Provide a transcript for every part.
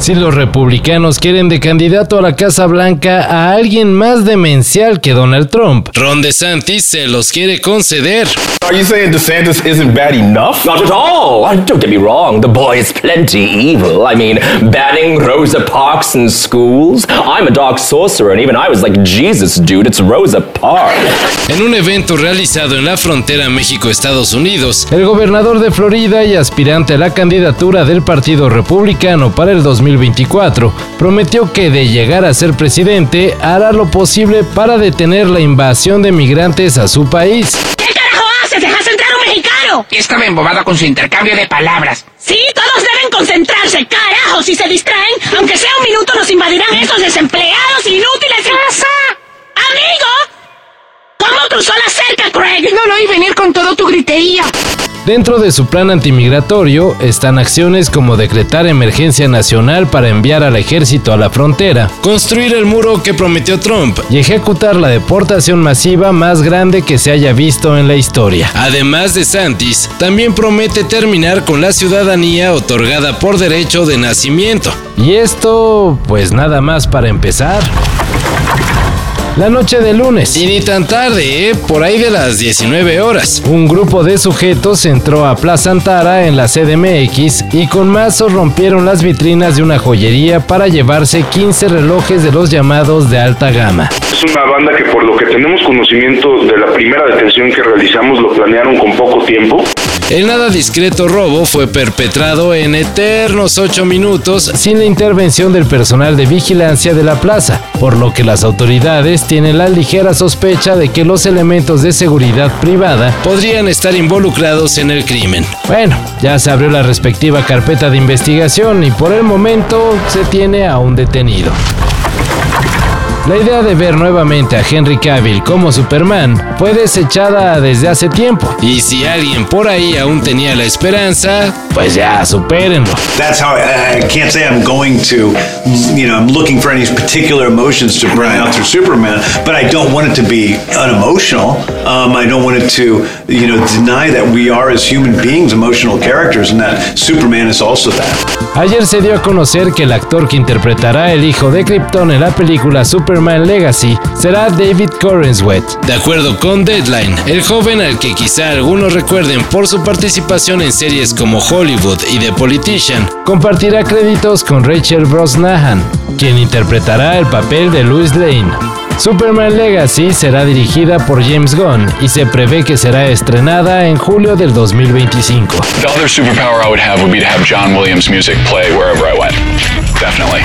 Si los republicanos quieren de candidato a la Casa Blanca a alguien más demencial que Donald Trump, Ron DeSantis se los quiere conceder. Are you saying DeSantis isn't bad enough? Not at all. Don't get me wrong. The boy is plenty evil. I mean, banning Rosa Parks in schools. I'm a dark sorcerer, and even I was like, Jesus, dude, it's Rosa Parks. En un evento realizado en la frontera México-Estados Unidos, el gobernador de Florida y aspirante a la candidatura del Partido Republicano para el 2020 2024, prometió que de llegar a ser presidente hará lo posible para detener la invasión de migrantes a su país. ¿Qué carajo haces? ¿Dejas entrar a un mexicano? Estaba embobado con su intercambio de palabras. Sí, todos deben concentrarse, carajo. Si se distraen, aunque sea un minuto, nos invadirán esos desempleados inútiles. ¡Casa! ¡Amigo! ¿Cómo cruzó la cerca, Craig? No lo oí venir con todo tu gritería. Dentro de su plan antimigratorio están acciones como decretar emergencia nacional para enviar al ejército a la frontera, construir el muro que prometió Trump y ejecutar la deportación masiva más grande que se haya visto en la historia. Además de Santis, también promete terminar con la ciudadanía otorgada por derecho de nacimiento. Y esto, pues nada más para empezar. La noche de lunes, y ni tan tarde, ¿eh? por ahí de las 19 horas, un grupo de sujetos entró a Plaza Antara en la CDMX y con mazos rompieron las vitrinas de una joyería para llevarse 15 relojes de los llamados de alta gama. Es una banda que por lo que tenemos conocimiento de la primera detención que realizamos lo planearon con poco tiempo. El nada discreto robo fue perpetrado en eternos 8 minutos sin la intervención del personal de vigilancia de la plaza, por lo que las autoridades tienen la ligera sospecha de que los elementos de seguridad privada podrían estar involucrados en el crimen. Bueno, ya se abrió la respectiva carpeta de investigación y por el momento se tiene a un detenido. La idea de ver nuevamente a Henry Cavill como Superman fue desechada desde hace tiempo. Y si alguien por ahí aún tenía la esperanza, pues ya supérenlo. That's how I, I can't say I'm going to, you know, I'm looking for any particular emotions to bring out through Superman, but I don't want it to be unemotional. Um, I don't want it to, you know, deny that we are as human beings emotional characters and that Superman is also that. Ayer se dio a conocer que el actor que interpretará el hijo de Krypton en la película Superman Legacy será David Corenswet. De acuerdo con Deadline, el joven al que quizá algunos recuerden por su participación en series como Hollywood y The Politician, compartirá créditos con Rachel Brosnahan, quien interpretará el papel de Louis Lane. Superman Legacy será dirigida por James Gunn y se prevé que será estrenada en julio del 2025. The other superpower I would have would be to have John Williams music play wherever I went. Definitely.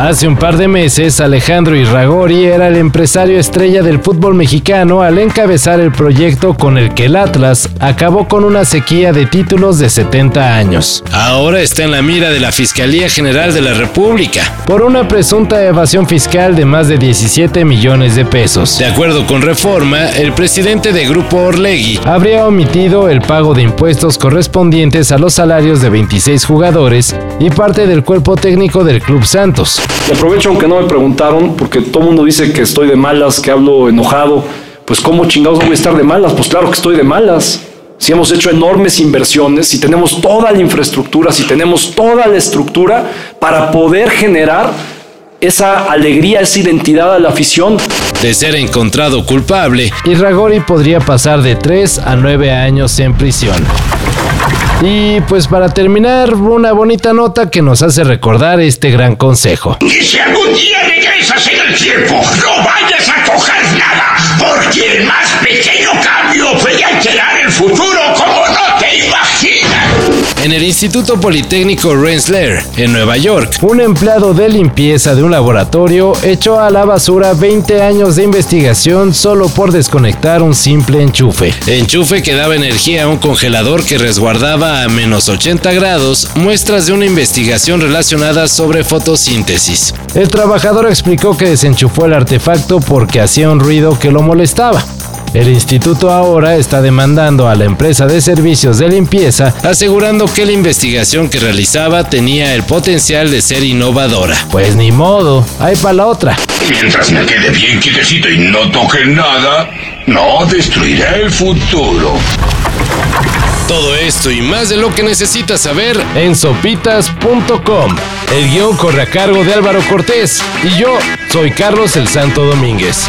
Hace un par de meses, Alejandro Irragori era el empresario estrella del fútbol mexicano al encabezar el proyecto con el que el Atlas acabó con una sequía de títulos de 70 años. Ahora está en la mira de la Fiscalía General de la República por una presunta evasión fiscal de más de 17 millones de pesos. De acuerdo con Reforma, el presidente de Grupo Orlegui habría omitido el pago de impuestos correspondientes a los salarios de 26 jugadores y parte del cuerpo técnico del Club Santos. Y aprovecho aunque no me preguntaron, porque todo el mundo dice que estoy de malas, que hablo enojado. Pues ¿cómo chingados no voy a estar de malas? Pues claro que estoy de malas. Si hemos hecho enormes inversiones, si tenemos toda la infraestructura, si tenemos toda la estructura para poder generar esa alegría, esa identidad a la afición. De ser encontrado culpable, Irragori podría pasar de 3 a 9 años en prisión. Y pues para terminar, una bonita nota que nos hace recordar este gran consejo. Si algún día el tiempo, no vayas a el Instituto Politécnico Rensselaer, en Nueva York, un empleado de limpieza de un laboratorio echó a la basura 20 años de investigación solo por desconectar un simple enchufe. Enchufe que daba energía a un congelador que resguardaba a menos 80 grados muestras de una investigación relacionada sobre fotosíntesis. El trabajador explicó que desenchufó el artefacto porque hacía un ruido que lo molestaba. El instituto ahora está demandando a la empresa de servicios de limpieza, asegurando que la investigación que realizaba tenía el potencial de ser innovadora. Pues ni modo, hay para la otra. Mientras me quede bien quietecito y no toque nada, no destruiré el futuro. Todo esto y más de lo que necesitas saber en sopitas.com. El guion corre a cargo de Álvaro Cortés y yo soy Carlos el Santo Domínguez.